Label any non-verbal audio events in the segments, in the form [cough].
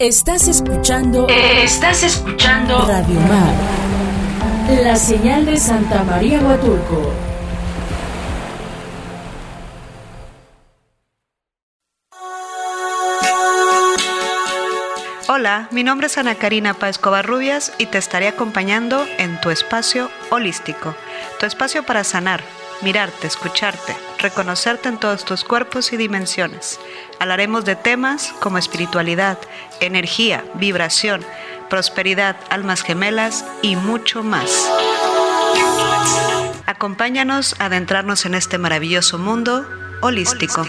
Estás escuchando. Estás escuchando. Radio Mar. La señal de Santa María Huatulco. Hola, mi nombre es Ana Karina Páez Covarrubias y te estaré acompañando en tu espacio holístico, tu espacio para sanar, mirarte, escucharte, reconocerte en todos tus cuerpos y dimensiones. Hablaremos de temas como espiritualidad, energía, vibración, prosperidad, almas gemelas y mucho más. Acompáñanos a adentrarnos en este maravilloso mundo holístico.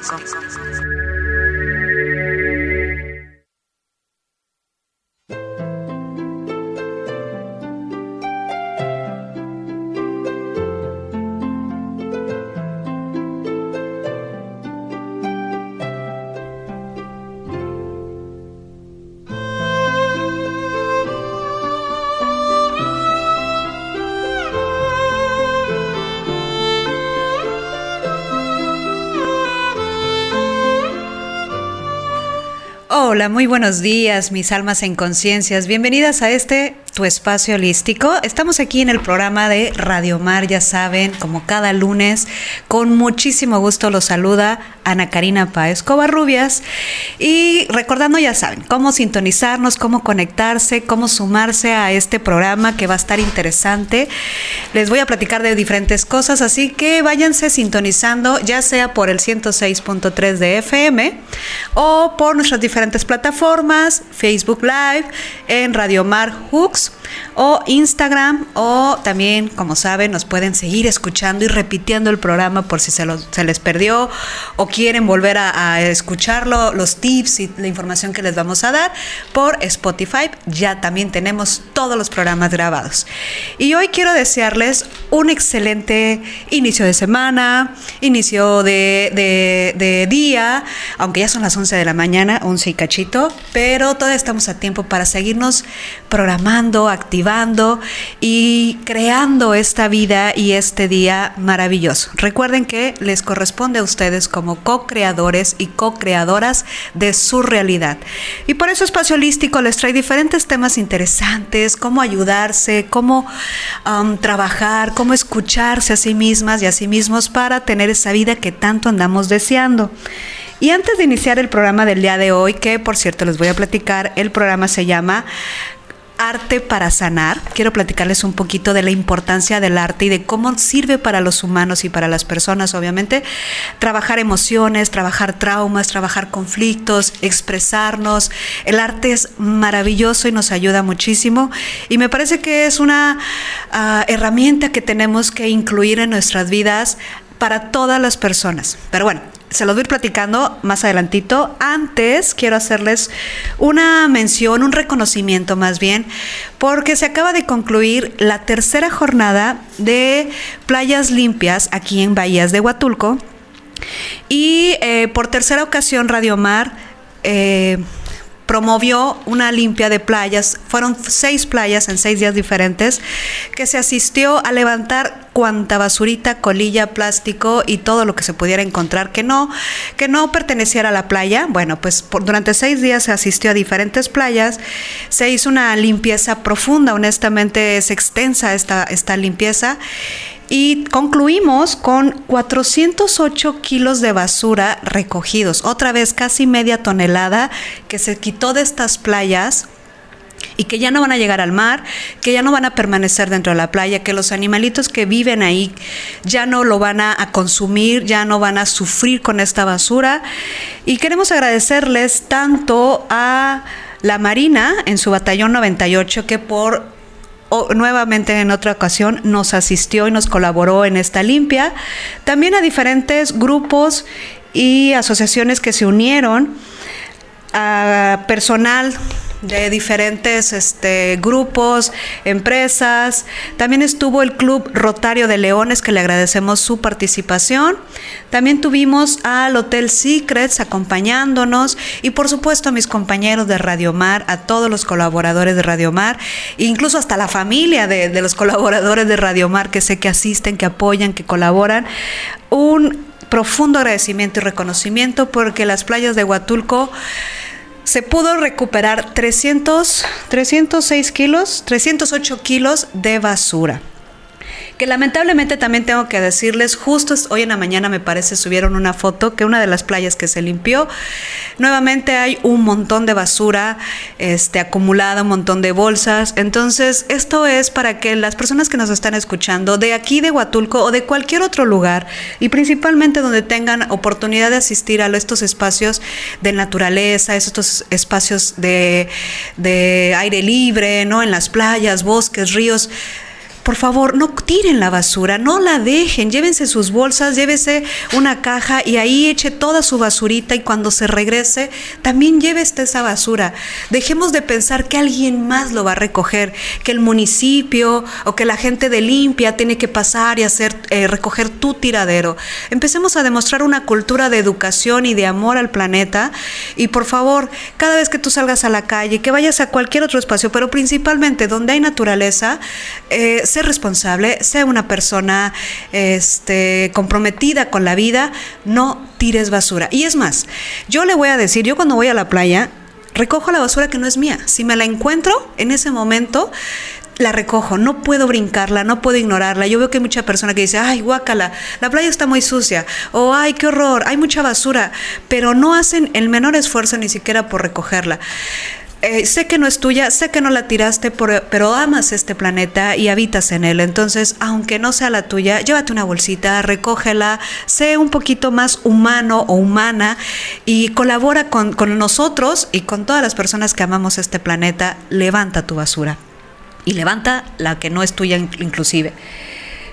Hola, muy buenos días, mis almas en conciencias. Bienvenidas a este tu espacio holístico. Estamos aquí en el programa de Radio Mar, ya saben, como cada lunes. Con muchísimo gusto los saluda Ana Karina Páez Covarrubias. Y recordando, ya saben, cómo sintonizarnos, cómo conectarse, cómo sumarse a este programa que va a estar interesante. Les voy a platicar de diferentes cosas, así que váyanse sintonizando, ya sea por el 106.3 de FM o por nuestras diferentes plataformas, Facebook Live, en Radio Mar Hooks o Instagram o también, como saben, nos pueden seguir escuchando y repitiendo el programa por si se, se les perdió o quieren volver a, escucharlo, los tips y la información que les vamos a dar por Spotify. Ya también tenemos todos los programas grabados. Y hoy quiero desearles un excelente inicio de semana, inicio de, de día, aunque ya son las 11 de la mañana, 11 y cachito, pero todavía estamos a tiempo para seguirnos programando activando y creando esta vida y este día maravilloso. Recuerden que les corresponde a ustedes como co-creadores y co-creadoras de su realidad. Y por eso Espacio Holístico les trae diferentes temas interesantes, cómo ayudarse, cómo um, trabajar, cómo escucharse a sí mismas y a sí mismos para tener esa vida que tanto andamos deseando. Y antes de iniciar el programa del día de hoy, que por cierto les voy a platicar, el programa se llama arte para sanar. Quiero platicarles un poquito de la importancia del arte y de cómo sirve para los humanos y para las personas, obviamente. Trabajar emociones, trabajar traumas, trabajar conflictos, expresarnos. El arte es maravilloso y nos ayuda muchísimo. Y me parece que es una ah, herramienta que tenemos que incluir en nuestras vidas para todas las personas. Pero bueno, se los voy a ir platicando más adelantito. Antes quiero hacerles una mención, un reconocimiento más bien, porque se acaba de concluir la tercera jornada de playas limpias aquí en Bahías de Huatulco. Y eh, por tercera ocasión Radio Mar eh, promovió una limpia de playas. Fueron seis playas en seis días diferentes que se asistió a levantar cuanta basurita, colilla, plástico y todo lo que se pudiera encontrar que no, que no perteneciera a la playa. Bueno, pues durante seis días se asistió a diferentes playas. Se hizo una limpieza profunda, honestamente es extensa esta, esta limpieza y concluimos con 408 kilos de basura recogidos, otra vez casi media tonelada que se quitó de estas playas y que ya no van a llegar al mar, que ya no van a permanecer dentro de la playa, que los animalitos que viven ahí ya no lo van a, consumir, ya no van a sufrir con esta basura. Y queremos agradecerles tanto a la Marina en su batallón 98 que por nuevamente en otra ocasión nos asistió y nos colaboró en esta limpia. También a diferentes grupos y asociaciones que se unieron, a personal de diferentes este, grupos, empresas. También estuvo el Club Rotario de Leones, que le agradecemos su participación. También tuvimos al Hotel Secrets acompañándonos y por supuesto a mis compañeros de Radio Mar, a todos los colaboradores de Radio Mar, incluso hasta la familia de, de los colaboradores de Radio Mar que sé que asisten, que apoyan, que colaboran. Un profundo agradecimiento y reconocimiento porque las playas de Huatulco se pudo recuperar 300, 306 kilos, 308 kilos de basura que lamentablemente también tengo que decirles, justo hoy en la mañana me parece subieron una foto que una de las playas que se limpió, nuevamente hay un montón de basura este, acumulada, un montón de bolsas. Entonces, esto es para que las personas que nos están escuchando de aquí de Huatulco o de cualquier otro lugar, y principalmente donde tengan oportunidad de asistir a estos espacios de naturaleza, estos espacios de, de aire libre, ¿no? En las playas, bosques, ríos, por favor, no tiren la basura, no la dejen, llévense sus bolsas, llévese una caja y ahí eche toda su basurita y cuando se regrese, también llévese esa basura. Dejemos de pensar que alguien más lo va a recoger, que el municipio o que la gente de limpia tiene que pasar y hacer eh, recoger tu tiradero. Empecemos a demostrar una cultura de educación y de amor al planeta y por favor, cada vez que tú salgas a la calle, que vayas a cualquier otro espacio, pero principalmente donde hay naturaleza, eh, sé responsable, sea una persona este, comprometida con la vida, no tires basura. Y es más, yo le voy a decir, yo cuando voy a la playa, recojo la basura que no es mía. Si me la encuentro en ese momento, la recojo, no puedo brincarla, no puedo ignorarla. Yo veo que hay mucha persona que dice, ay, guácala, la playa está muy sucia, o ay, qué horror, hay mucha basura, pero no hacen el menor esfuerzo ni siquiera por recogerla. Eh, sé que no es tuya, sé que no la tiraste, pero amas este planeta y habitas en él. Entonces, aunque no sea la tuya, llévate una bolsita, recógela, sé un poquito más humano o humana y colabora con nosotros y con todas las personas que amamos este planeta. Levanta tu basura y levanta la que no es tuya inclusive.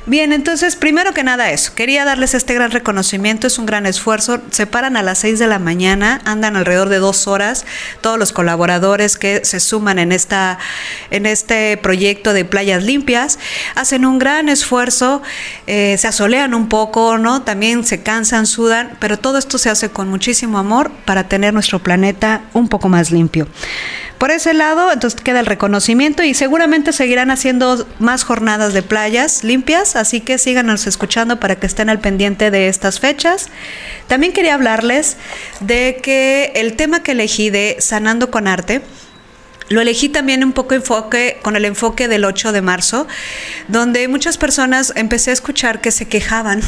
Bien, entonces, primero que nada eso, quería darles este gran reconocimiento, es un gran esfuerzo, se paran a las 6 de la mañana, andan alrededor de dos horas, todos los colaboradores que se suman en, esta, en este proyecto de playas limpias, hacen un gran esfuerzo, eh, se asolean un poco, ¿no? También se cansan, sudan, pero todo esto se hace con muchísimo amor para tener nuestro planeta un poco más limpio. Por ese lado, entonces queda el reconocimiento y seguramente seguirán haciendo más jornadas de playas limpias, así que síganos escuchando para que estén al pendiente de estas fechas. También quería hablarles de que el tema que elegí de Sanando con Arte, lo elegí también un poco enfoque con el enfoque del 8 de marzo, donde muchas personas empecé a escuchar que se quejaban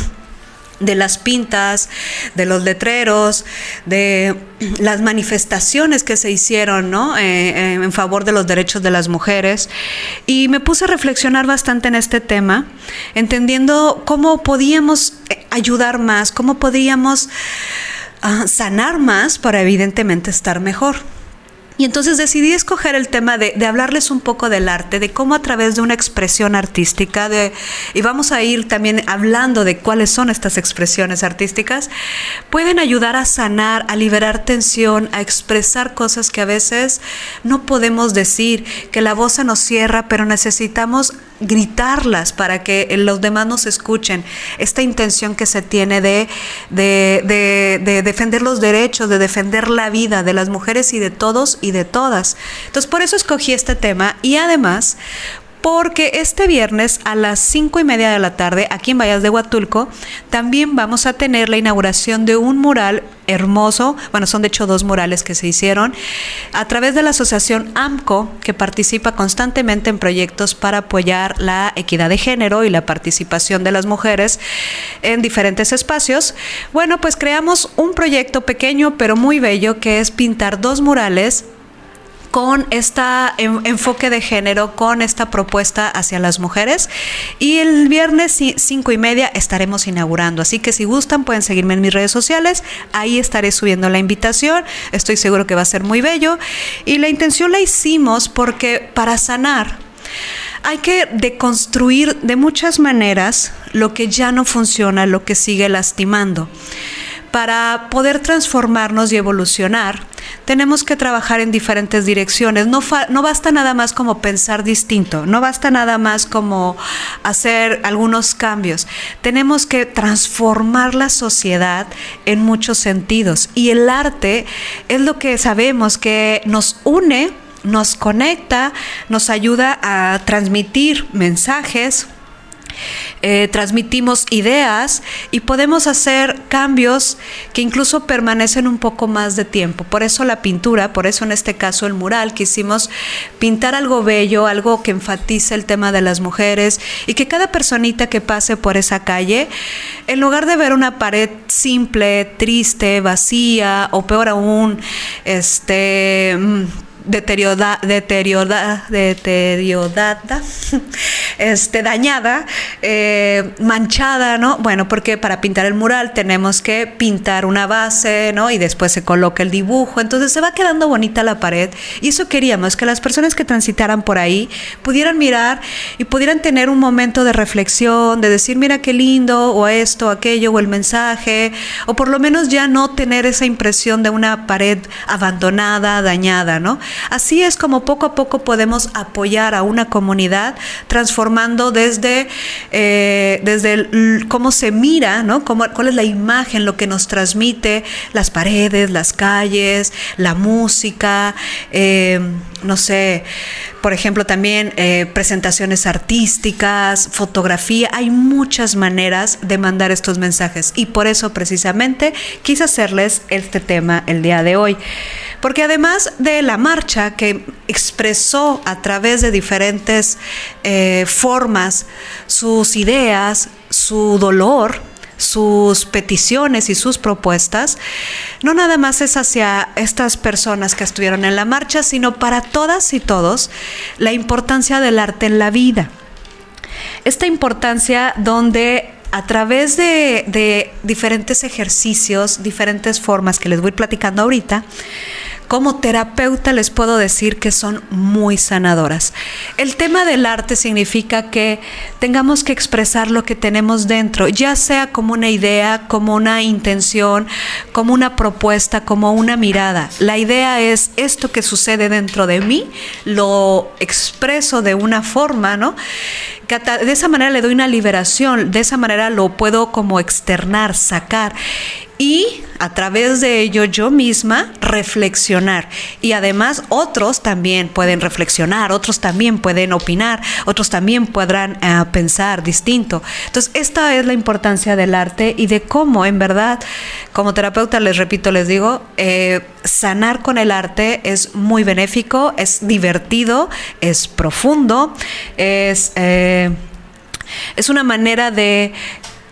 de las pintas, de los letreros, de las manifestaciones que se hicieron ¿no? Eh, eh, en favor de los derechos de las mujeres. Y me puse a reflexionar bastante en este tema, entendiendo cómo podíamos eh, ayudar más, cómo podíamos ah, sanar más para evidentemente estar mejor. Y entonces decidí escoger el tema de, hablarles un poco del arte, de cómo a través de una expresión artística, de, y vamos a ir también hablando de cuáles son estas expresiones artísticas, pueden ayudar a sanar, a liberar tensión, a expresar cosas que a veces no podemos decir, que la voz se nos cierra, pero necesitamos gritarlas para que los demás nos escuchen. Esta intención que se tiene de, de, de, defender los derechos, de defender la vida de las mujeres y de todos y de todas. Entonces, por eso escogí este tema y además porque este viernes a las cinco y media de la tarde, aquí en Vallas de Huatulco, también vamos a tener la inauguración de un mural hermoso, bueno, son de hecho dos murales que se hicieron, a través de la asociación AMCO, que participa constantemente en proyectos para apoyar la equidad de género y la participación de las mujeres en diferentes espacios. Bueno, pues creamos un proyecto pequeño pero muy bello que es pintar dos murales con este enfoque de género, con esta propuesta hacia las mujeres. Y el viernes cinco y media estaremos inaugurando. Así que si gustan pueden seguirme en mis redes sociales. Ahí estaré subiendo la invitación. Estoy seguro que va a ser muy bello. Y la intención la hicimos porque para sanar hay que deconstruir de muchas maneras lo que ya no funciona, lo que sigue lastimando. Para poder transformarnos y evolucionar, tenemos que trabajar en diferentes direcciones. No, no basta nada más como pensar distinto, no basta nada más como hacer algunos cambios. Tenemos que transformar la sociedad en muchos sentidos. Y el arte es lo que sabemos que nos une, nos conecta, nos ayuda a transmitir mensajes, eh, transmitimos ideas y podemos hacer cambios que incluso permanecen un poco más de tiempo. Por eso la pintura, por eso en este caso el mural, quisimos pintar algo bello, algo que enfatice el tema de las mujeres y que cada personita que pase por esa calle, en lugar de ver una pared simple, triste, vacía o peor aún, este mm, deteriorada, deteriorada, [laughs] deteriorada, este, dañada, eh, manchada, ¿no? Bueno, porque para pintar el mural tenemos que pintar una base, ¿no? Y después se coloca el dibujo, entonces se va quedando bonita la pared. Y eso queríamos, que las personas que transitaran por ahí pudieran mirar y pudieran tener un momento de reflexión, de decir, mira qué lindo, o esto, aquello, o el mensaje, o por lo menos ya no tener esa impresión de una pared abandonada, dañada, ¿no? Así es como poco a poco podemos apoyar a una comunidad transformando desde, eh, desde cómo se mira, ¿no? Cómo, cuál es la imagen, lo que nos transmite las paredes, las calles, la música, eh, no sé, por ejemplo, también eh, presentaciones artísticas, fotografía. Hay muchas maneras de mandar estos mensajes y por eso precisamente quise hacerles este tema el día de hoy. Porque además de la marcha que expresó a través de diferentes eh, formas sus ideas, su dolor, sus peticiones y sus propuestas, no nada más es hacia estas personas que estuvieron en la marcha, sino para todas y todos la importancia del arte en la vida. Esta importancia donde a través de, diferentes ejercicios, diferentes formas que les voy platicando ahorita, como terapeuta les puedo decir que son muy sanadoras. El tema del arte significa que tengamos que expresar lo que tenemos dentro, ya sea como una idea, como una intención, como una propuesta, como una mirada. La idea es esto que sucede dentro de mí, lo expreso de una forma, ¿no? De esa manera le doy una liberación, de esa manera lo puedo como externar, sacar y a través de ello yo misma reflexionar. Y además otros también pueden reflexionar, otros también pueden opinar, otros también podrán eh, pensar distinto. Entonces, esta es la importancia del arte y de cómo, en verdad, como terapeuta, les repito, les digo, eh, sanar con el arte es muy benéfico, es divertido, es profundo, es... Eh, es una manera de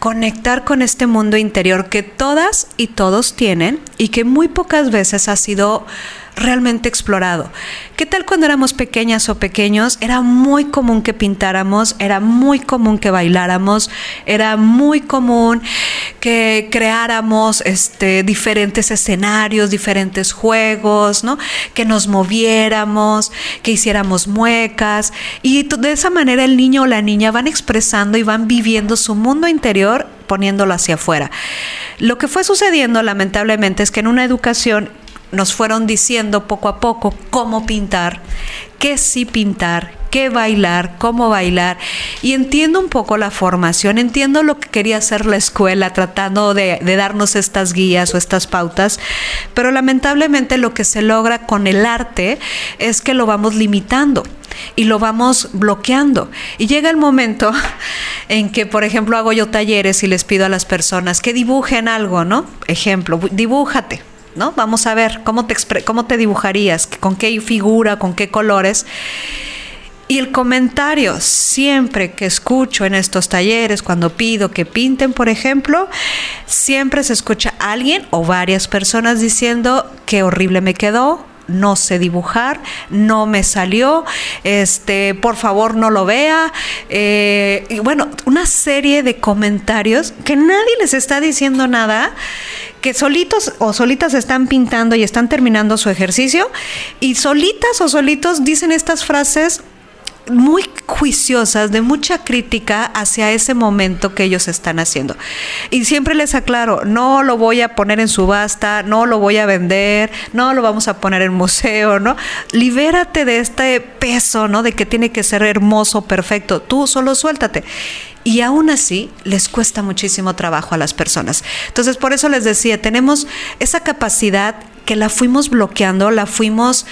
conectar con este mundo interior que todas y todos tienen y que muy pocas veces ha sido realmente explorado. ¿Qué tal cuando éramos pequeñas o pequeños? Era muy común que pintáramos, era muy común que bailáramos, era muy común que creáramos este, diferentes escenarios, diferentes juegos, ¿no? que nos moviéramos, que hiciéramos muecas. Y de esa manera el niño o la niña van expresando y van viviendo su mundo interior poniéndolo hacia afuera. Lo que fue sucediendo lamentablemente es que en una educación nos fueron diciendo poco a poco cómo pintar, qué sí pintar, qué bailar, cómo bailar. Y entiendo un poco la formación, entiendo lo que quería hacer la escuela tratando de, darnos estas guías o estas pautas, pero lamentablemente lo que se logra con el arte es que lo vamos limitando y lo vamos bloqueando. Y llega el momento [laughs] en que, por ejemplo, hago yo talleres y les pido a las personas que dibujen algo, ¿no? Ejemplo, dibújate ¿no? Vamos a ver cómo te, cómo te dibujarías, con qué figura, con qué colores. Y el comentario siempre que escucho en estos talleres, cuando pido que pinten, por ejemplo, siempre se escucha alguien o varias personas diciendo qué horrible me quedó, no sé dibujar, no me salió, este, por favor no lo vea. Eh, bueno, una serie de comentarios que nadie les está diciendo nada, que solitos o solitas están pintando y están terminando su ejercicio y solitas o solitos dicen estas frases muy juiciosas, de mucha crítica hacia ese momento que ellos están haciendo. Y siempre les aclaro, no lo voy a poner en subasta, no lo voy a vender, no lo vamos a poner en museo, ¿no? Libérate de este peso, ¿no? De que tiene que ser hermoso, perfecto. Tú solo suéltate y aún así les cuesta muchísimo trabajo a las personas. Entonces, por eso les decía, tenemos esa capacidad que la fuimos bloqueando, la fuimos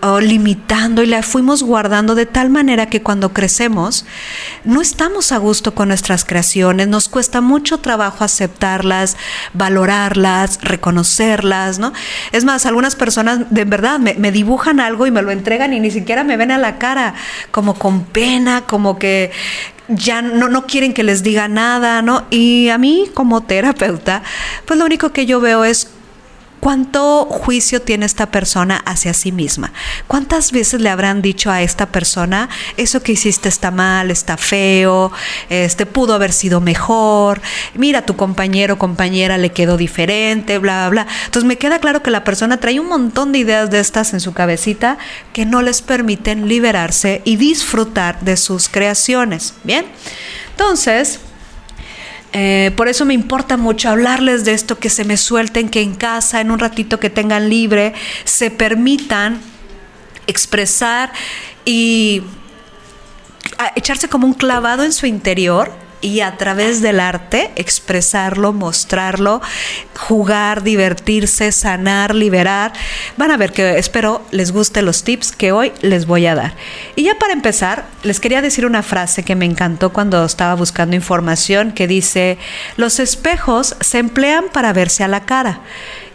oh, limitando y la fuimos guardando de tal manera que cuando crecemos no estamos a gusto con nuestras creaciones, nos cuesta mucho trabajo aceptarlas, valorarlas, reconocerlas, ¿no? Es más, algunas personas de verdad me, me dibujan algo y me lo entregan y ni siquiera me ven a la cara, como con pena, como que ya no, no quieren que les diga nada, ¿no? Y a mí como terapeuta, pues lo único que yo veo es ¿Cuánto juicio tiene esta persona hacia sí misma? ¿Cuántas veces le habrán dicho a esta persona, eso que hiciste está mal, está feo, este pudo haber sido mejor, mira, tu compañero o compañera le quedó diferente, bla, bla, bla. Entonces me queda claro que la persona trae un montón de ideas de estas en su cabecita que no les permiten liberarse y disfrutar de sus creaciones. Bien, entonces eh, por eso me importa mucho hablarles de esto, que se me suelten, que en casa, en un ratito que tengan libre, se permitan expresar y echarse como un clavado en su interior y a través del arte expresarlo, mostrarlo, jugar, divertirse, sanar, liberar. Van a ver que espero les guste los tips que hoy les voy a dar. Y ya para empezar, les quería decir una frase que me encantó cuando estaba buscando información que dice, los espejos se emplean para verse a la cara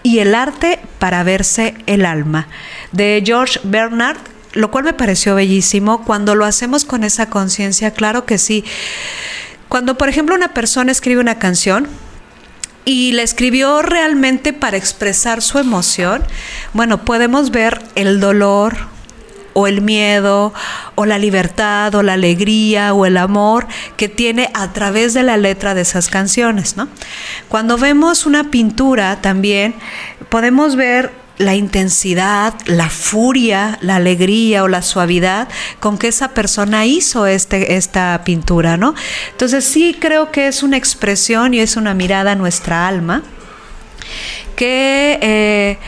y el arte para verse el alma. De George Bernard, lo cual me pareció bellísimo. Cuando lo hacemos con esa conciencia, claro que sí. Cuando, por ejemplo, una persona escribe una canción, y la escribió realmente para expresar su emoción, bueno, podemos ver el dolor o el miedo o la libertad o la alegría o el amor que tiene a través de la letra de esas canciones, ¿no? Cuando vemos una pintura también podemos ver la intensidad, la furia, la alegría o la suavidad con que esa persona hizo este, esta pintura, ¿no? Entonces sí creo que es una expresión y es una mirada a nuestra alma que... Eh,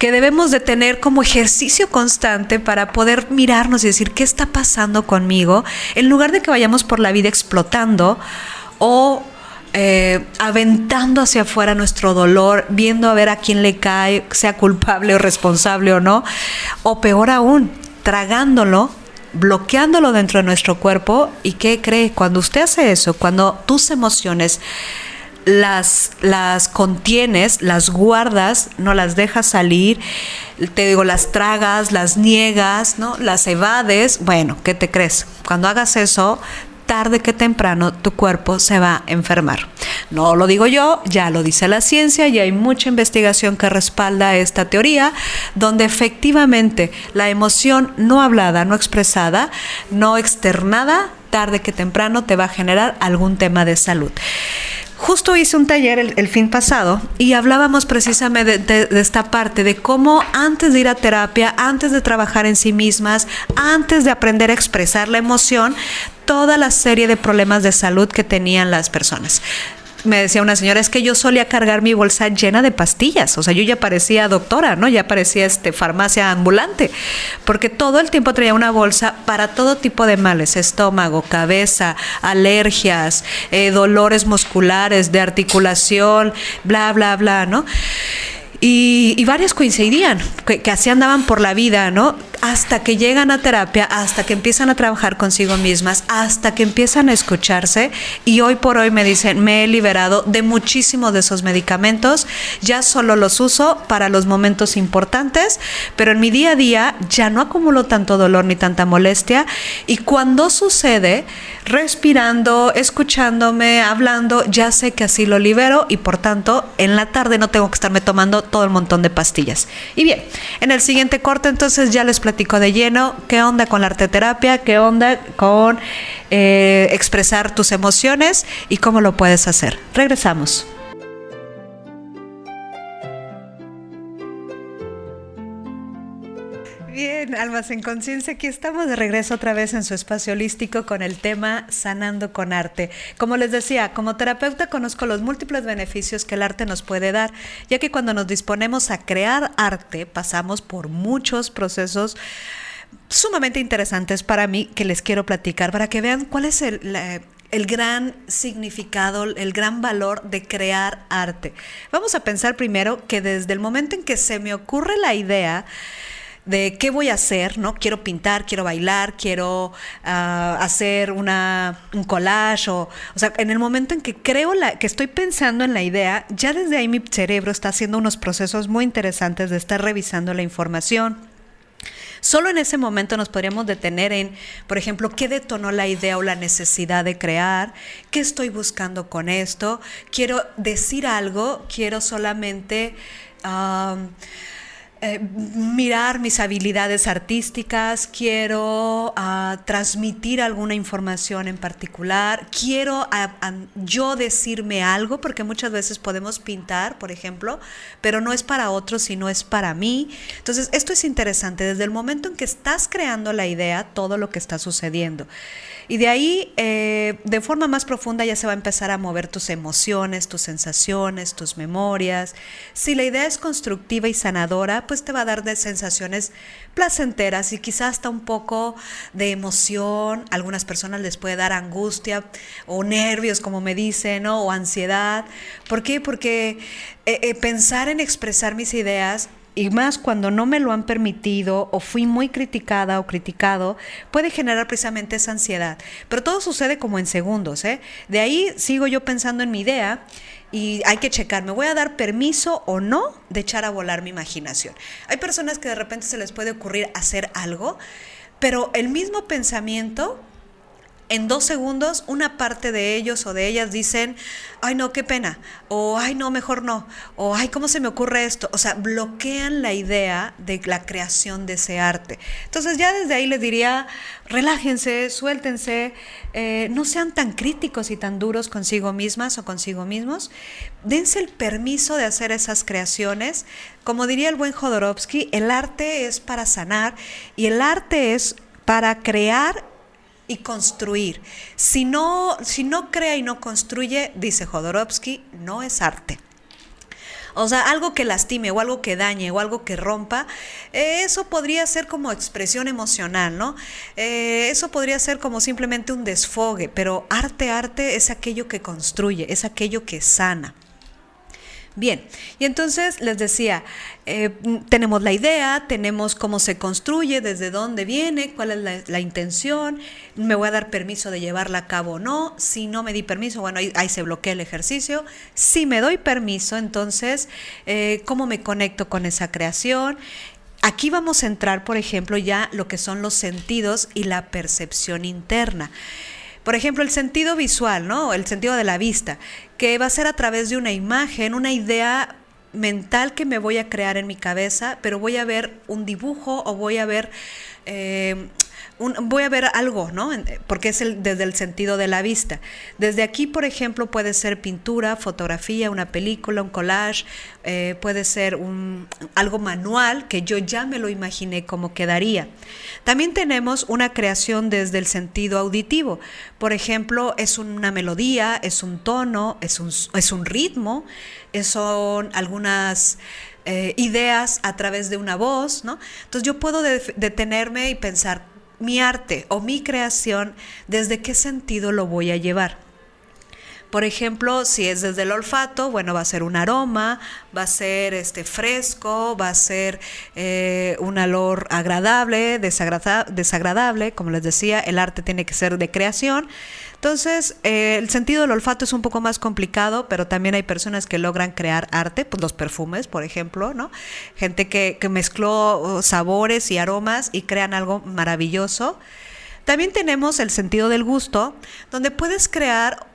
que debemos de tener como ejercicio constante para poder mirarnos y decir, ¿qué está pasando conmigo? En lugar de que vayamos por la vida explotando o eh, aventando hacia afuera nuestro dolor, viendo a ver a quién le cae, sea culpable o responsable o no, o peor aún, tragándolo, bloqueándolo dentro de nuestro cuerpo. ¿Y qué cree? Cuando usted hace eso, cuando tus emociones las, las contienes, las guardas, no las dejas salir, te digo, las tragas, las niegas, ¿no? Las evades, bueno, ¿qué te crees? Cuando hagas eso, tarde que temprano tu cuerpo se va a enfermar. No lo digo yo, ya lo dice la ciencia y hay mucha investigación que respalda esta teoría, donde efectivamente la emoción no hablada, no expresada, no externada, tarde que temprano te va a generar algún tema de salud. Justo hice un taller el, fin pasado y hablábamos precisamente de, de, esta parte, de cómo antes de ir a terapia, antes de trabajar en sí mismas, antes de aprender a expresar la emoción, toda la serie de problemas de salud que tenían las personas me decía una señora, es que yo solía cargar mi bolsa llena de pastillas, o sea, yo ya parecía doctora, ¿no? Ya parecía este farmacia ambulante, porque todo el tiempo traía una bolsa para todo tipo de males, estómago, cabeza, alergias, eh, dolores musculares, de articulación, bla, bla, bla, ¿no? Y, y varias coincidían, que, que así andaban por la vida, ¿no? hasta que llegan a terapia, hasta que empiezan a trabajar consigo mismas, hasta que empiezan a escucharse y hoy por hoy me dicen, me he liberado de muchísimos de esos medicamentos, ya solo los uso para los momentos importantes, pero en mi día a día ya no acumulo tanto dolor ni tanta molestia y cuando sucede, respirando, escuchándome, hablando, ya sé que así lo libero y por tanto en la tarde no tengo que estarme tomando todo el montón de pastillas. Y bien, en el siguiente corte entonces ya les platico de lleno qué onda con la arteterapia, qué onda con eh, expresar tus emociones y cómo lo puedes hacer. Regresamos. Bien, Almas en Conciencia, aquí estamos de regreso otra vez en su espacio holístico con el tema Sanando con Arte. Como les decía, como terapeuta conozco los múltiples beneficios que el arte nos puede dar, ya que cuando nos disponemos a crear arte pasamos por muchos procesos sumamente interesantes para mí que les quiero platicar para que vean cuál es el, el gran significado, el gran valor de crear arte. Vamos a pensar primero que desde el momento en que se me ocurre la idea, de qué voy a hacer, ¿no? Quiero pintar, quiero bailar, quiero uh, hacer una, un collage, o, o sea, en el momento en que creo la, que estoy pensando en la idea, ya desde ahí mi cerebro está haciendo unos procesos muy interesantes de estar revisando la información. Solo en ese momento nos podríamos detener en, por ejemplo, qué detonó la idea o la necesidad de crear, qué estoy buscando con esto, quiero decir algo, quiero solamente... Uh, eh, mirar mis habilidades artísticas, quiero uh, transmitir alguna información en particular, quiero uh, yo decirme algo, porque muchas veces podemos pintar, por ejemplo, pero no es para otros, sino es para mí. Entonces, esto es interesante, desde el momento en que estás creando la idea, todo lo que está sucediendo. Y de ahí, eh, de forma más profunda, ya se va a empezar a mover tus emociones, tus sensaciones, tus memorias. Si la idea es constructiva y sanadora, pues te va a dar de sensaciones placenteras y quizás hasta un poco de emoción. algunas personas les puede dar angustia o nervios, como me dicen, o ansiedad. ¿Por qué? Porque eh, eh, pensar en expresar mis ideas y más cuando no me lo han permitido o fui muy criticada o criticado, puede generar precisamente esa ansiedad. Pero todo sucede como en segundos. ¿eh? De ahí sigo yo pensando en mi idea y hay que checar, ¿me voy a dar permiso o no de echar a volar mi imaginación? Hay personas que de repente se les puede ocurrir hacer algo, pero el mismo pensamiento en dos segundos una parte de ellos o de ellas dicen, ay no, qué pena, o ay no, mejor no, o ay, ¿cómo se me ocurre esto? O sea, bloquean la idea de la creación de ese arte. Entonces ya desde ahí les diría, relájense, suéltense, eh, no sean tan críticos y tan duros consigo mismas o consigo mismos, dense el permiso de hacer esas creaciones. Como diría el buen Jodorowsky, el arte es para sanar y el arte es para crear y construir. Si no, si no crea y no construye, dice Jodorowsky, no es arte. O sea, algo que lastime o algo que dañe o algo que rompa, eh, eso podría ser como expresión emocional, ¿no? Eh, eso podría ser como simplemente un desfogue, pero arte, arte es aquello que construye, es aquello que sana. Bien, y entonces les decía, eh, tenemos la idea, tenemos cómo se construye, desde dónde viene, cuál es la, intención, me voy a dar permiso de llevarla a cabo o no, si no me di permiso, bueno, ahí, ahí se bloquea el ejercicio, si me doy permiso, entonces, eh, ¿cómo me conecto con esa creación? Aquí vamos a entrar, por ejemplo, ya lo que son los sentidos y la percepción interna. Por ejemplo, el sentido visual, ¿no? El sentido de la vista, que va a ser a través de una imagen, una idea mental que me voy a crear en mi cabeza, pero voy a ver un dibujo o voy a ver eh, voy a ver algo, ¿no? Porque es desde el sentido de la vista. Desde aquí, por ejemplo, puede ser pintura, fotografía, una película, un collage, eh, puede ser algo manual que yo ya me lo imaginé cómo quedaría. También tenemos una creación desde el sentido auditivo. Por ejemplo, es una melodía, es un tono, es un, ritmo, son algunas eh, ideas a través de una voz, ¿no? Entonces yo puedo de, detenerme y pensar, mi arte o mi creación, ¿desde qué sentido lo voy a llevar? Por ejemplo, si es desde el olfato, bueno, va a ser un aroma, va a ser este fresco, va a ser eh, un olor agradable, desagradable, como les decía, el arte tiene que ser de creación. Entonces, eh, el sentido del olfato es un poco más complicado, pero también hay personas que logran crear arte, pues los perfumes, por ejemplo, ¿no? Gente que, que mezcló uh, sabores y aromas y crean algo maravilloso. También tenemos el sentido del gusto, donde puedes crear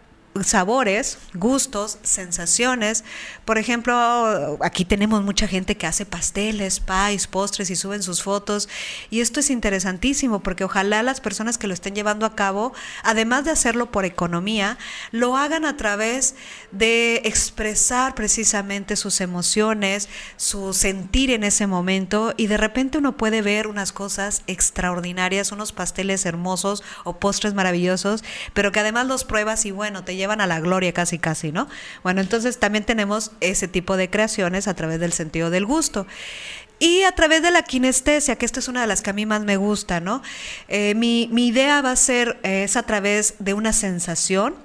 sabores, gustos, sensaciones. Por ejemplo, aquí tenemos mucha gente que hace pasteles, pies, postres y suben sus fotos. Y esto es interesantísimo porque ojalá las personas que lo estén llevando a cabo, además de hacerlo por economía, lo hagan a través de expresar precisamente sus emociones, su sentir en ese momento. Y de repente uno puede ver unas cosas extraordinarias, unos pasteles hermosos o postres maravillosos, pero que además los pruebas y bueno, te llevan llevan a la gloria casi casi, ¿no? Bueno, entonces también tenemos ese tipo de creaciones a través del sentido del gusto. Y a través de la kinestesia, que esta es una de las que a mí más me gusta, ¿no? Eh, mi, mi, idea va a ser, eh, es a través de una sensación,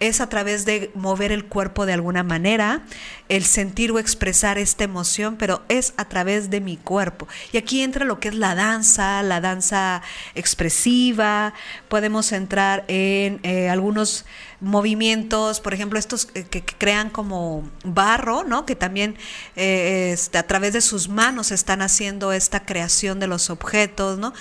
es a través de mover el cuerpo de alguna manera, el sentir o expresar esta emoción, pero es a través de mi cuerpo. Y aquí entra lo que es la danza, la danza expresiva, podemos entrar en eh, algunos movimientos, por ejemplo, estos que, que, crean como barro, ¿no? Que también eh, este, a través de sus manos están haciendo esta creación de los objetos, ¿no?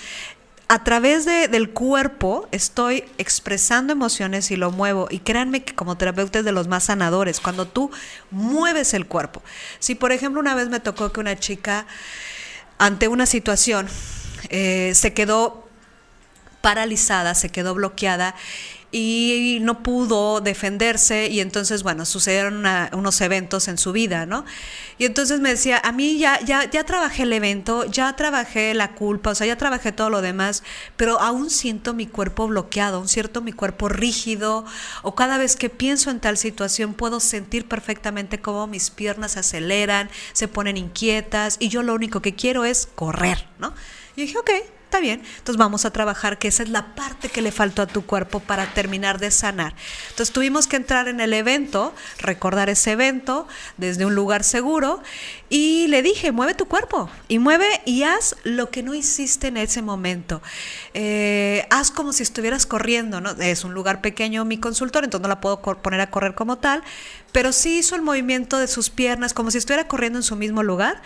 A través de, del cuerpo estoy expresando emociones y lo muevo. Y créanme que como terapeuta es de los más sanadores, cuando tú mueves el cuerpo. Si por ejemplo una vez me tocó que una chica ante una situación eh, se quedó paralizada, se quedó bloqueada y no pudo defenderse y entonces, bueno, sucedieron unos eventos en su vida, ¿no? Y entonces me decía, a mí ya, ya, ya trabajé el evento, ya trabajé la culpa, o sea, ya trabajé todo lo demás, pero aún siento mi cuerpo bloqueado, aún siento mi cuerpo rígido, o cada vez que pienso en tal situación puedo sentir perfectamente cómo mis piernas se aceleran, se ponen inquietas, y yo lo único que quiero es correr, ¿no? Y dije, ok, Está bien, entonces vamos a trabajar que esa es la parte que le faltó a tu cuerpo para terminar de sanar. Entonces tuvimos que entrar en el evento, recordar ese evento desde un lugar seguro y le dije, mueve tu cuerpo y mueve y haz lo que no hiciste en ese momento. Eh, haz como si estuvieras corriendo, ¿no? Es un lugar pequeño mi consultor, entonces no la puedo poner a correr como tal, pero sí hizo el movimiento de sus piernas como si estuviera corriendo en su mismo lugar.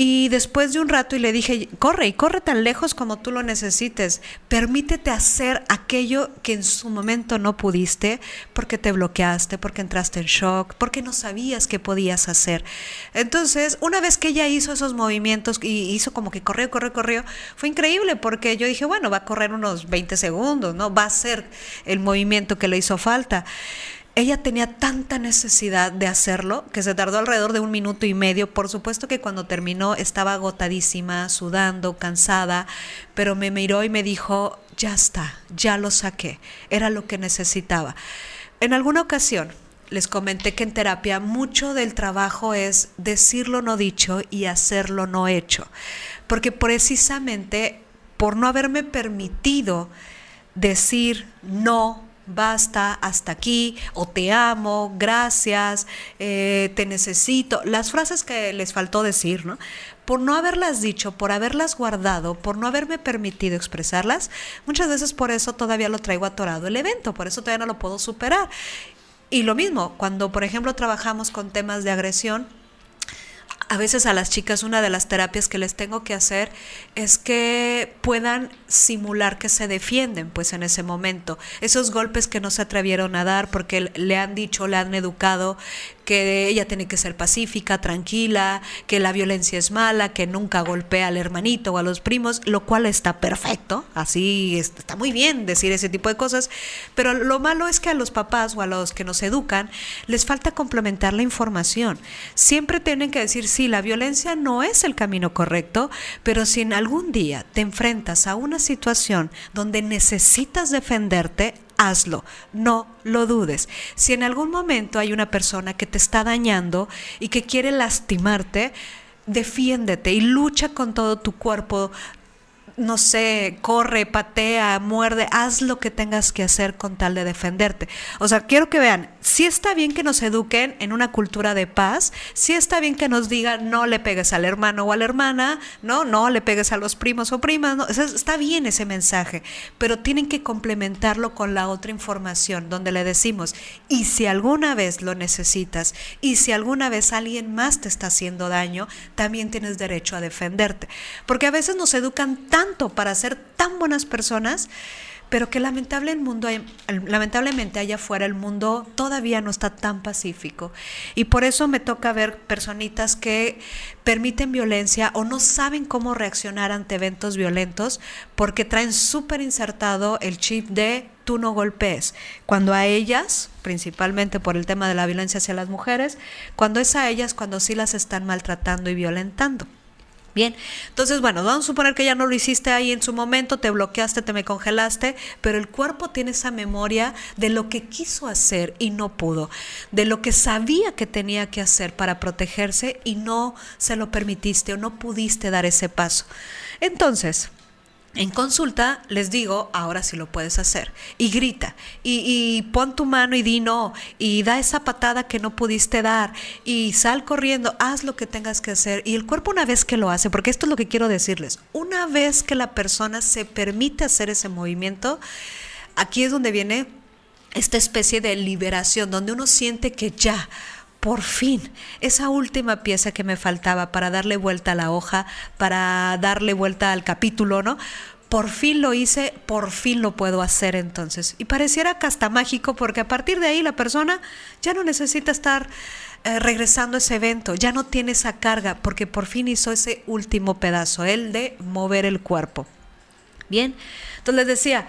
Y después de un rato y le dije, corre y corre tan lejos como tú lo necesites. Permítete hacer aquello que en su momento no pudiste porque te bloqueaste, porque entraste en shock, porque no sabías qué podías hacer. Entonces, una vez que ella hizo esos movimientos y hizo como que corrió, corrió, corrió, fue increíble porque yo dije, bueno, va a correr unos 20 segundos, ¿no? Va a ser el movimiento que le hizo falta ella tenía tanta necesidad de hacerlo que se tardó alrededor de un minuto y medio. Por supuesto que cuando terminó estaba agotadísima, sudando, cansada, pero me miró y me dijo, ya está, ya lo saqué, era lo que necesitaba. En alguna ocasión les comenté que en terapia mucho del trabajo es decir lo no dicho y hacerlo no hecho, porque precisamente por no haberme permitido decir no, basta, hasta aquí, o te amo, gracias, eh, te necesito, las frases que les faltó decir, ¿no? Por no haberlas dicho, por haberlas guardado, por no haberme permitido expresarlas, muchas veces por eso todavía lo traigo atorado el evento, por eso todavía no lo puedo superar. Y lo mismo, cuando por ejemplo trabajamos con temas de agresión, a veces a las chicas una de las terapias que les tengo que hacer es que puedan simular que se defienden pues en ese momento. Esos golpes que no se atrevieron a dar porque le han dicho, le han educado que ella tiene que ser pacífica, tranquila, que la violencia es mala, que nunca golpea al hermanito o a los primos, lo cual está perfecto, así está muy bien decir ese tipo de cosas, pero lo malo es que a los papás o a los que nos educan les falta complementar la información. Siempre tienen que decir, sí, la violencia no es el camino correcto, pero si en algún día te enfrentas a una situación donde necesitas defenderte, hazlo, no lo dudes. Si en algún momento hay una persona que te está dañando y que quiere lastimarte, defiéndete y lucha con todo tu cuerpo no sé, corre, patea, muerde, haz lo que tengas que hacer con tal de defenderte. O sea, quiero que vean, sí está bien que nos eduquen en una cultura de paz, sí está bien que nos digan no le pegues al hermano o a la hermana, no, no le pegues a los primos o primas, no, está bien ese mensaje, pero tienen que complementarlo con la otra información donde le decimos, y si alguna vez lo necesitas, y si alguna vez alguien más te está haciendo daño, también tienes derecho a defenderte. Porque a veces nos educan tan para ser tan buenas personas, pero que lamentablemente allá afuera el mundo todavía no está tan pacífico. Y por eso me toca ver personitas que permiten violencia o no saben cómo reaccionar ante eventos violentos porque traen súper insertado el chip de tú no golpees. Cuando a ellas, principalmente por el tema de la violencia hacia las mujeres, cuando es a ellas cuando sí las están maltratando y violentando. Bien, entonces, bueno, vamos a suponer que ya no lo hiciste ahí en su momento, te bloqueaste, te me congelaste, pero el cuerpo tiene esa memoria de lo que quiso hacer y no pudo, de lo que sabía que tenía que hacer para protegerse y no se lo permitiste o no pudiste dar ese paso. Entonces, en consulta les digo, ahora sí lo puedes hacer. Y grita, y, pon tu mano y di no, y da esa patada que no pudiste dar, y sal corriendo, haz lo que tengas que hacer. Y el cuerpo una vez que lo hace, porque esto es lo que quiero decirles, una vez que la persona se permite hacer ese movimiento, aquí es donde viene esta especie de liberación, donde uno siente que ya, por fin, esa última pieza que me faltaba para darle vuelta a la hoja, para darle vuelta al capítulo, ¿no? Por fin lo hice, por fin lo puedo hacer entonces. Y pareciera que hasta mágico porque a partir de ahí la persona ya no necesita estar eh, regresando a ese evento, ya no tiene esa carga porque por fin hizo ese último pedazo, el de mover el cuerpo. Bien, entonces les decía,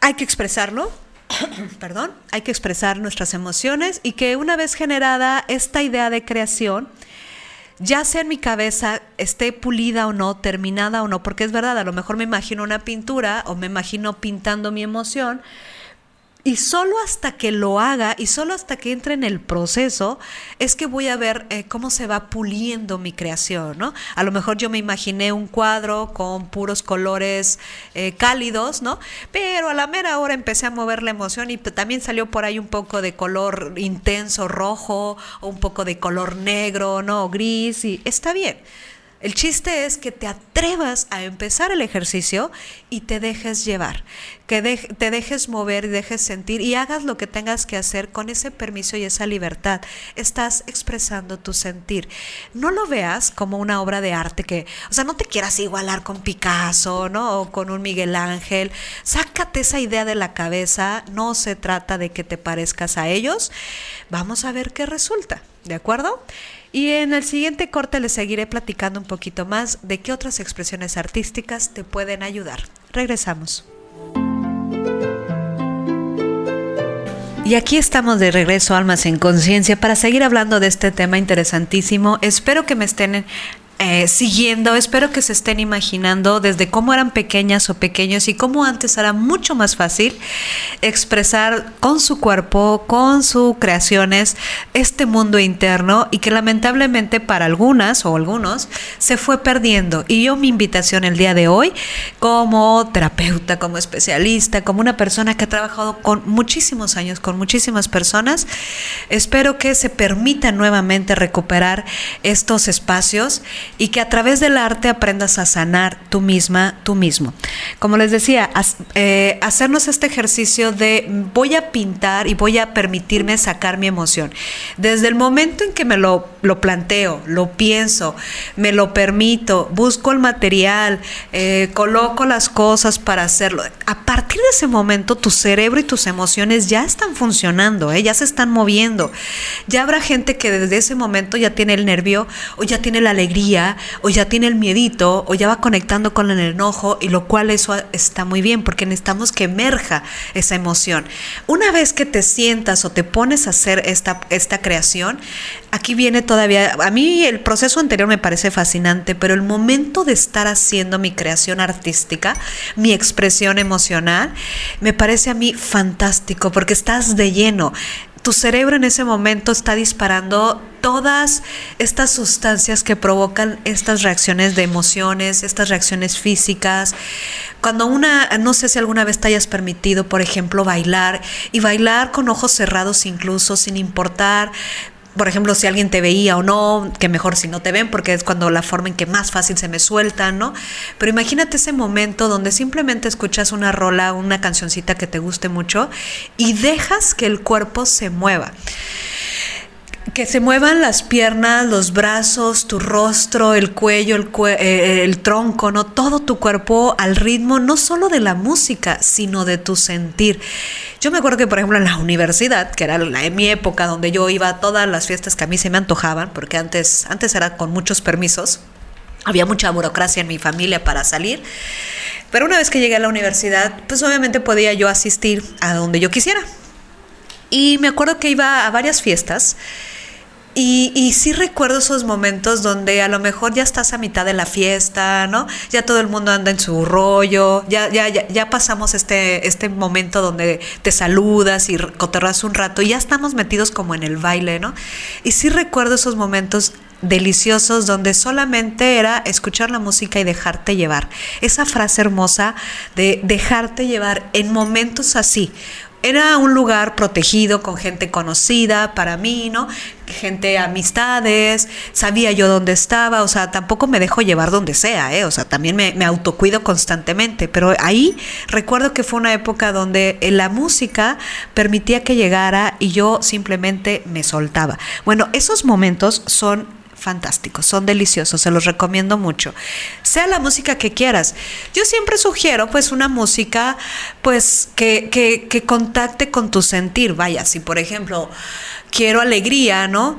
hay que expresarlo, [coughs] perdón, hay que expresar nuestras emociones y que una vez generada esta idea de creación, ya sea en mi cabeza esté pulida o no, terminada o no, porque es verdad, a lo mejor me imagino una pintura o me imagino pintando mi emoción, y solo hasta que lo haga y solo hasta que entre en el proceso es que voy a ver eh, cómo se va puliendo mi creación, ¿no? A lo mejor yo me imaginé un cuadro con puros colores eh, cálidos, ¿no? Pero a la mera hora empecé a mover la emoción y también salió por ahí un poco de color intenso rojo o un poco de color negro, ¿no? gris y está bien. El chiste es que te atrevas a empezar el ejercicio y te dejes llevar, que te dejes mover y dejes sentir y hagas lo que tengas que hacer con ese permiso y esa libertad. Estás expresando tu sentir. No lo veas como una obra de arte que, o sea, no te quieras igualar con Picasso, ¿no? O con un Miguel Ángel. Sácate esa idea de la cabeza. No se trata de que te parezcas a ellos. Vamos a ver qué resulta. ¿De acuerdo? Y en el siguiente corte les seguiré platicando un poquito más de qué otras expresiones artísticas te pueden ayudar. Regresamos. Y aquí estamos de regreso, Almas en Conciencia, para seguir hablando de este tema interesantísimo. Espero que me estén eh, siguiendo, espero que se estén imaginando desde cómo eran pequeñas o pequeños y cómo antes era mucho más fácil expresar con su cuerpo, con sus creaciones, este mundo interno y que lamentablemente para algunas o algunos se fue perdiendo. Y yo mi invitación el día de hoy, como terapeuta, como especialista, como una persona que ha trabajado con muchísimos años, con muchísimas personas, espero que se permita nuevamente recuperar estos espacios y que a través del arte aprendas a sanar tú misma, tú mismo. Como les decía, eh, hacernos este ejercicio de voy a pintar y voy a permitirme sacar mi emoción. Desde el momento en que me lo, lo planteo, lo pienso, me lo permito, busco el material, eh, coloco las cosas para hacerlo, a partir de ese momento tu cerebro y tus emociones ya están funcionando, ¿eh? ya se están moviendo. Ya habrá gente que desde ese momento ya tiene el nervio o ya tiene la alegría o ya tiene el miedito o ya va conectando con el enojo y lo cual eso está muy bien porque necesitamos que emerja esa emoción. Una vez que te sientas o te pones a hacer esta, esta creación, aquí viene todavía, a mí el proceso anterior me parece fascinante, pero el momento de estar haciendo mi creación artística, mi expresión emocional, me parece a mí fantástico porque estás de lleno tu cerebro en ese momento está disparando todas estas sustancias que provocan estas reacciones de emociones, estas reacciones físicas. Cuando una, no sé si alguna vez te hayas permitido, por ejemplo, bailar y bailar con ojos cerrados incluso, sin importar por ejemplo, si alguien te veía o no, que mejor si no te ven, porque es cuando la forma en que más fácil se me sueltan, ¿no? Pero imagínate ese momento donde simplemente escuchas una rola, una cancioncita que te guste mucho y dejas que el cuerpo se mueva que se muevan las piernas, los brazos, tu rostro, el cuello, el, eh, el, tronco, ¿no? Todo tu cuerpo al ritmo no solo de la música, sino de tu sentir. Yo me acuerdo que, por ejemplo, en la universidad, que era la, en mi época donde yo iba a todas las fiestas que a mí se me antojaban, porque antes, antes era con muchos permisos, había mucha burocracia en mi familia para salir. Pero una vez que llegué a la universidad, pues obviamente podía yo asistir a donde yo quisiera. Y me acuerdo que iba a varias fiestas Y, y, sí recuerdo esos momentos donde a lo mejor ya estás a mitad de la fiesta, ¿no? Ya todo el mundo anda en su rollo, ya, ya, ya, ya pasamos este, este momento donde te saludas y coterras un rato y ya estamos metidos como en el baile, ¿no? Y sí recuerdo esos momentos deliciosos donde solamente era escuchar la música y dejarte llevar. Esa frase hermosa de dejarte llevar en momentos así. Era un lugar protegido con gente conocida para mí, ¿no? Gente, amistades, sabía yo dónde estaba, o sea, tampoco me dejo llevar donde sea, ¿eh? O sea, también me, me autocuido constantemente, pero ahí recuerdo que fue una época donde la música permitía que llegara y yo simplemente me soltaba. Bueno, esos momentos son fantásticos, son deliciosos, se los recomiendo mucho. Sea la música que quieras. Yo siempre sugiero pues una música pues que, que, que contacte con tu sentir. Vaya, si por ejemplo quiero alegría, ¿no?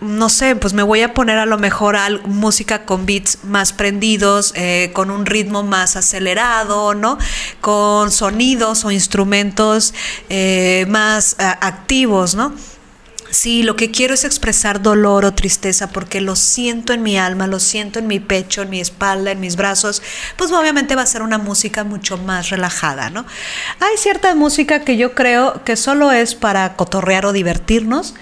no sé, pues me voy a poner a lo mejor a música con beats más prendidos, eh, con un ritmo más acelerado, ¿no? Con sonidos o instrumentos eh, más uh, activos, ¿no? Sí, lo que quiero es expresar dolor o tristeza porque lo siento en mi alma, lo siento en mi pecho, en mi espalda, en mis brazos, pues obviamente va a ser una música mucho más relajada, ¿no? Hay cierta música que yo creo que solo es para cotorrear o divertirnos.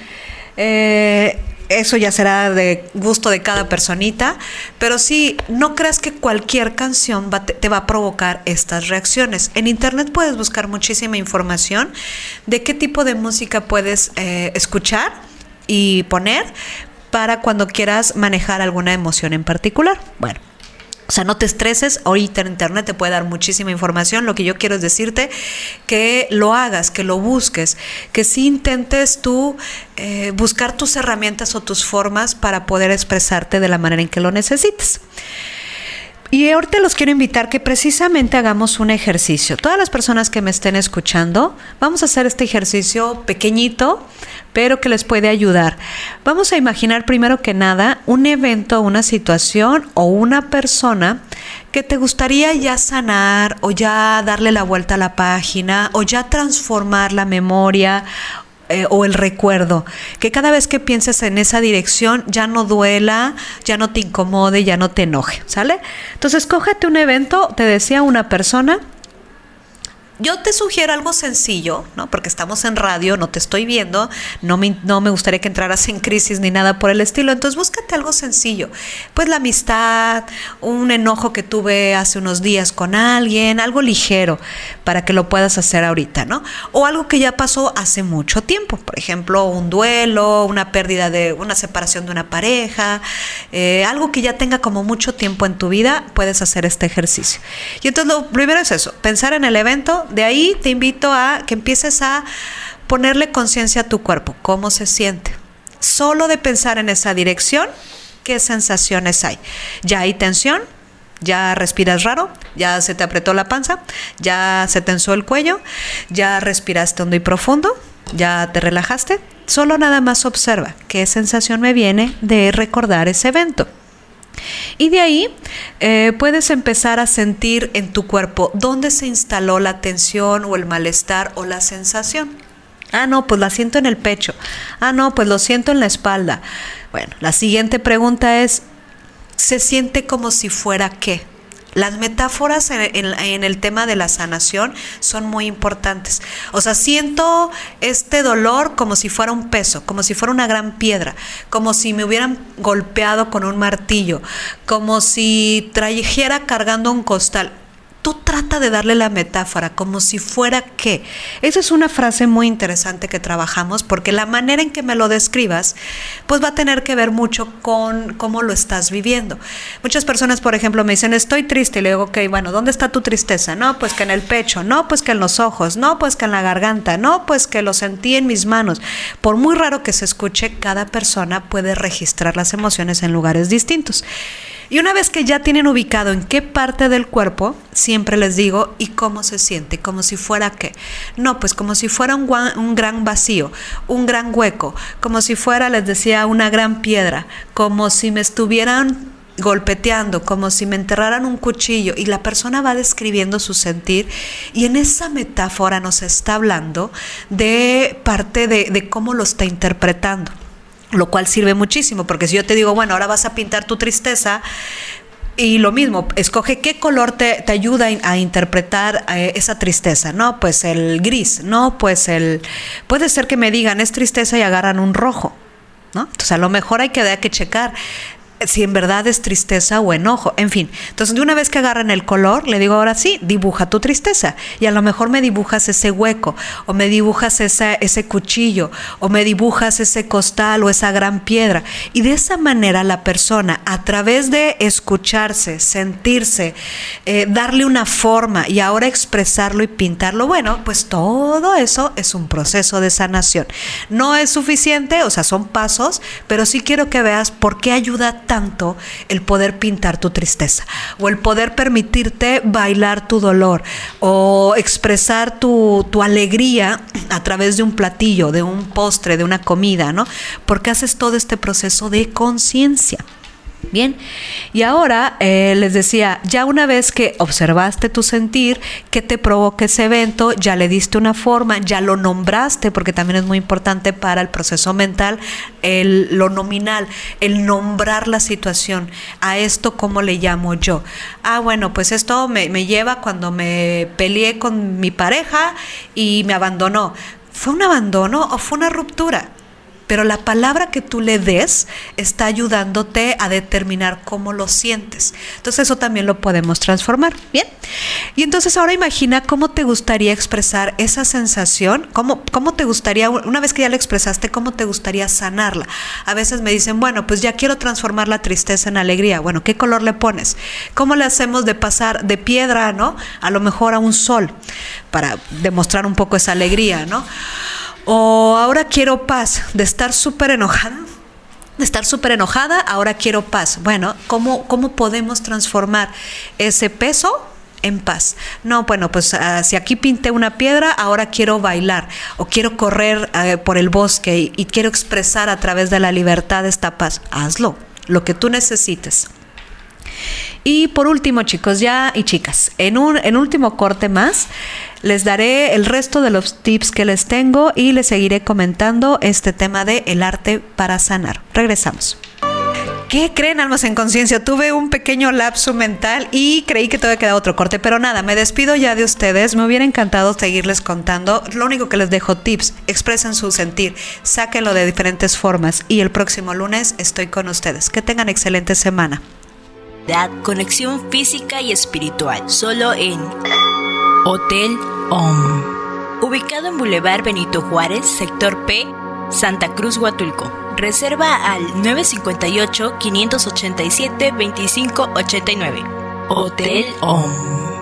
Eh, eso ya será de gusto de cada personita, pero sí, no creas que cualquier canción te, va a provocar estas reacciones. En internet puedes buscar muchísima información de qué tipo de música puedes eh, escuchar y poner para cuando quieras manejar alguna emoción en particular. Bueno. O sea, no te estreses, ahorita en internet te puede dar muchísima información. Lo que yo quiero es decirte que lo hagas, que lo busques, que sí intentes tú eh, buscar tus herramientas o tus formas para poder expresarte de la manera en que lo necesites. Y ahorita los quiero invitar que precisamente hagamos un ejercicio. Todas las personas que me estén escuchando, vamos a hacer este ejercicio pequeñito, pero que les puede ayudar. Vamos a imaginar primero que nada un evento, una situación o una persona que te gustaría ya sanar o ya darle la vuelta a la página o ya transformar la memoria eh, o el recuerdo, que cada vez que pienses en esa dirección ya no duela, ya no te incomode, ya no te enoje, ¿sale? Entonces, cógete un evento, te decía una persona, yo te sugiero algo sencillo, ¿no? Porque estamos en radio, no te estoy viendo, no me, no me gustaría que entraras en crisis ni nada por el estilo. Entonces búscate algo sencillo. Pues la amistad, un enojo que tuve hace unos días con alguien, algo ligero para que lo puedas hacer ahorita, ¿no? O algo que ya pasó hace mucho tiempo. Por ejemplo, un duelo, una pérdida de, una separación de una pareja, eh, algo que ya tenga como mucho tiempo en tu vida, puedes hacer este ejercicio. Y entonces lo primero es eso, pensar en el evento de ahí te invito a que empieces a ponerle conciencia a tu cuerpo, cómo se siente. Solo de pensar en esa dirección, qué sensaciones hay. Ya hay tensión, ya respiras raro, ya se te apretó la panza, ya se tensó el cuello, ya respiraste hondo y profundo, ya te relajaste. Solo nada más observa qué sensación me viene de recordar ese evento. Y de ahí eh, puedes empezar a sentir en tu cuerpo dónde se instaló la tensión o el malestar o la sensación. Ah, no, pues la siento en el pecho. Ah, no, pues lo siento en la espalda. Bueno, la siguiente pregunta es, ¿se siente como si fuera qué? Las metáforas en, el tema de la sanación son muy importantes. O sea, siento este dolor como si fuera un peso, como si fuera una gran piedra, como si me hubieran golpeado con un martillo, como si trajera cargando un costal tú trata de darle la metáfora como si fuera que. Esa es una frase muy interesante que trabajamos porque la manera en que me lo describas, pues va a tener que ver mucho con cómo lo estás viviendo. Muchas personas, por ejemplo, me dicen, estoy triste, y le digo, ok, bueno, ¿dónde está tu tristeza? No, pues que en el pecho, no, pues que en los ojos, no, pues que en la garganta, no, pues que lo sentí en mis manos. Por muy raro que se escuche, cada persona puede registrar las emociones en lugares distintos. Y una vez que ya tienen ubicado en qué parte del cuerpo, siempre les digo, ¿y cómo se siente? Como si fuera qué. No, pues como si fuera un, un gran vacío, un gran hueco, como si fuera, les decía, una gran piedra, como si me estuvieran golpeteando, como si me enterraran un cuchillo y la persona va describiendo su sentir y en esa metáfora nos está hablando de parte de, de cómo lo está interpretando. Lo cual sirve muchísimo, porque si yo te digo, bueno, ahora vas a pintar tu tristeza, y lo mismo, escoge qué color te, te ayuda a interpretar eh, esa tristeza, ¿no? Pues el gris, ¿no? Pues el... Puede ser que me digan, es tristeza y agarran un rojo, ¿no? Entonces a lo mejor hay que, hay que checar si en verdad es tristeza o enojo, en fin. Entonces, de una vez que agarran el color, le digo, ahora sí, dibuja tu tristeza. Y a lo mejor me dibujas ese hueco, o me dibujas ese cuchillo, o me dibujas ese costal o esa gran piedra. Y de esa manera la persona, a través de escucharse, sentirse, eh, darle una forma y ahora expresarlo y pintarlo, bueno, pues todo eso es un proceso de sanación. No es suficiente, o sea, son pasos, pero sí quiero que veas por qué ayuda tanto el poder pintar tu tristeza o el poder permitirte bailar tu dolor o expresar tu, tu alegría a través de un platillo, de un postre, de una comida, ¿no? Porque haces todo este proceso de conciencia. Bien, y ahora eh, les decía, ya una vez que observaste tu sentir, que te provoca ese evento, ya le diste una forma, ya lo nombraste, porque también es muy importante para el proceso mental, el, lo nominal, el nombrar la situación. A esto, ¿cómo le llamo yo? Ah, bueno, pues esto me, me lleva cuando me peleé con mi pareja y me abandonó. ¿Fue un abandono o fue una ruptura? Pero la palabra que tú le des está ayudándote a determinar cómo lo sientes. Entonces eso también lo podemos transformar. Bien. Y entonces ahora imagina cómo te gustaría expresar esa sensación, cómo, cómo te gustaría, una vez que ya la expresaste, cómo te gustaría sanarla. A veces me dicen, bueno, pues ya quiero transformar la tristeza en alegría. Bueno, ¿qué color le pones? ¿Cómo le hacemos de pasar de piedra, ¿no? A lo mejor a un sol para demostrar un poco esa alegría, ¿no? O ahora quiero paz, de estar súper enojada, de estar súper enojada, ahora quiero paz. Bueno, ¿cómo, ¿cómo podemos transformar ese peso en paz. No, bueno, pues uh, si aquí pinté una piedra, ahora quiero bailar o quiero correr uh, por el bosque y, quiero expresar a través de la libertad esta paz. Hazlo, lo que tú necesites. Y por último, chicos, ya y chicas, en un en último corte más, les daré el resto de los tips que les tengo y les seguiré comentando este tema de el arte para sanar. Regresamos. ¿Qué creen, almas en conciencia? Tuve un pequeño lapso mental y creí que todavía queda otro corte, pero nada, me despido ya de ustedes. Me hubiera encantado seguirles contando. Lo único que les dejo tips, expresen su sentir, sáquenlo de diferentes formas y el próximo lunes estoy con ustedes. Que tengan excelente semana. Conexión física y espiritual, solo en Hotel OM. Ubicado en Boulevard Benito Juárez, sector P, Santa Cruz, Huatulco. Reserva al 958-587-2589. Hotel OM.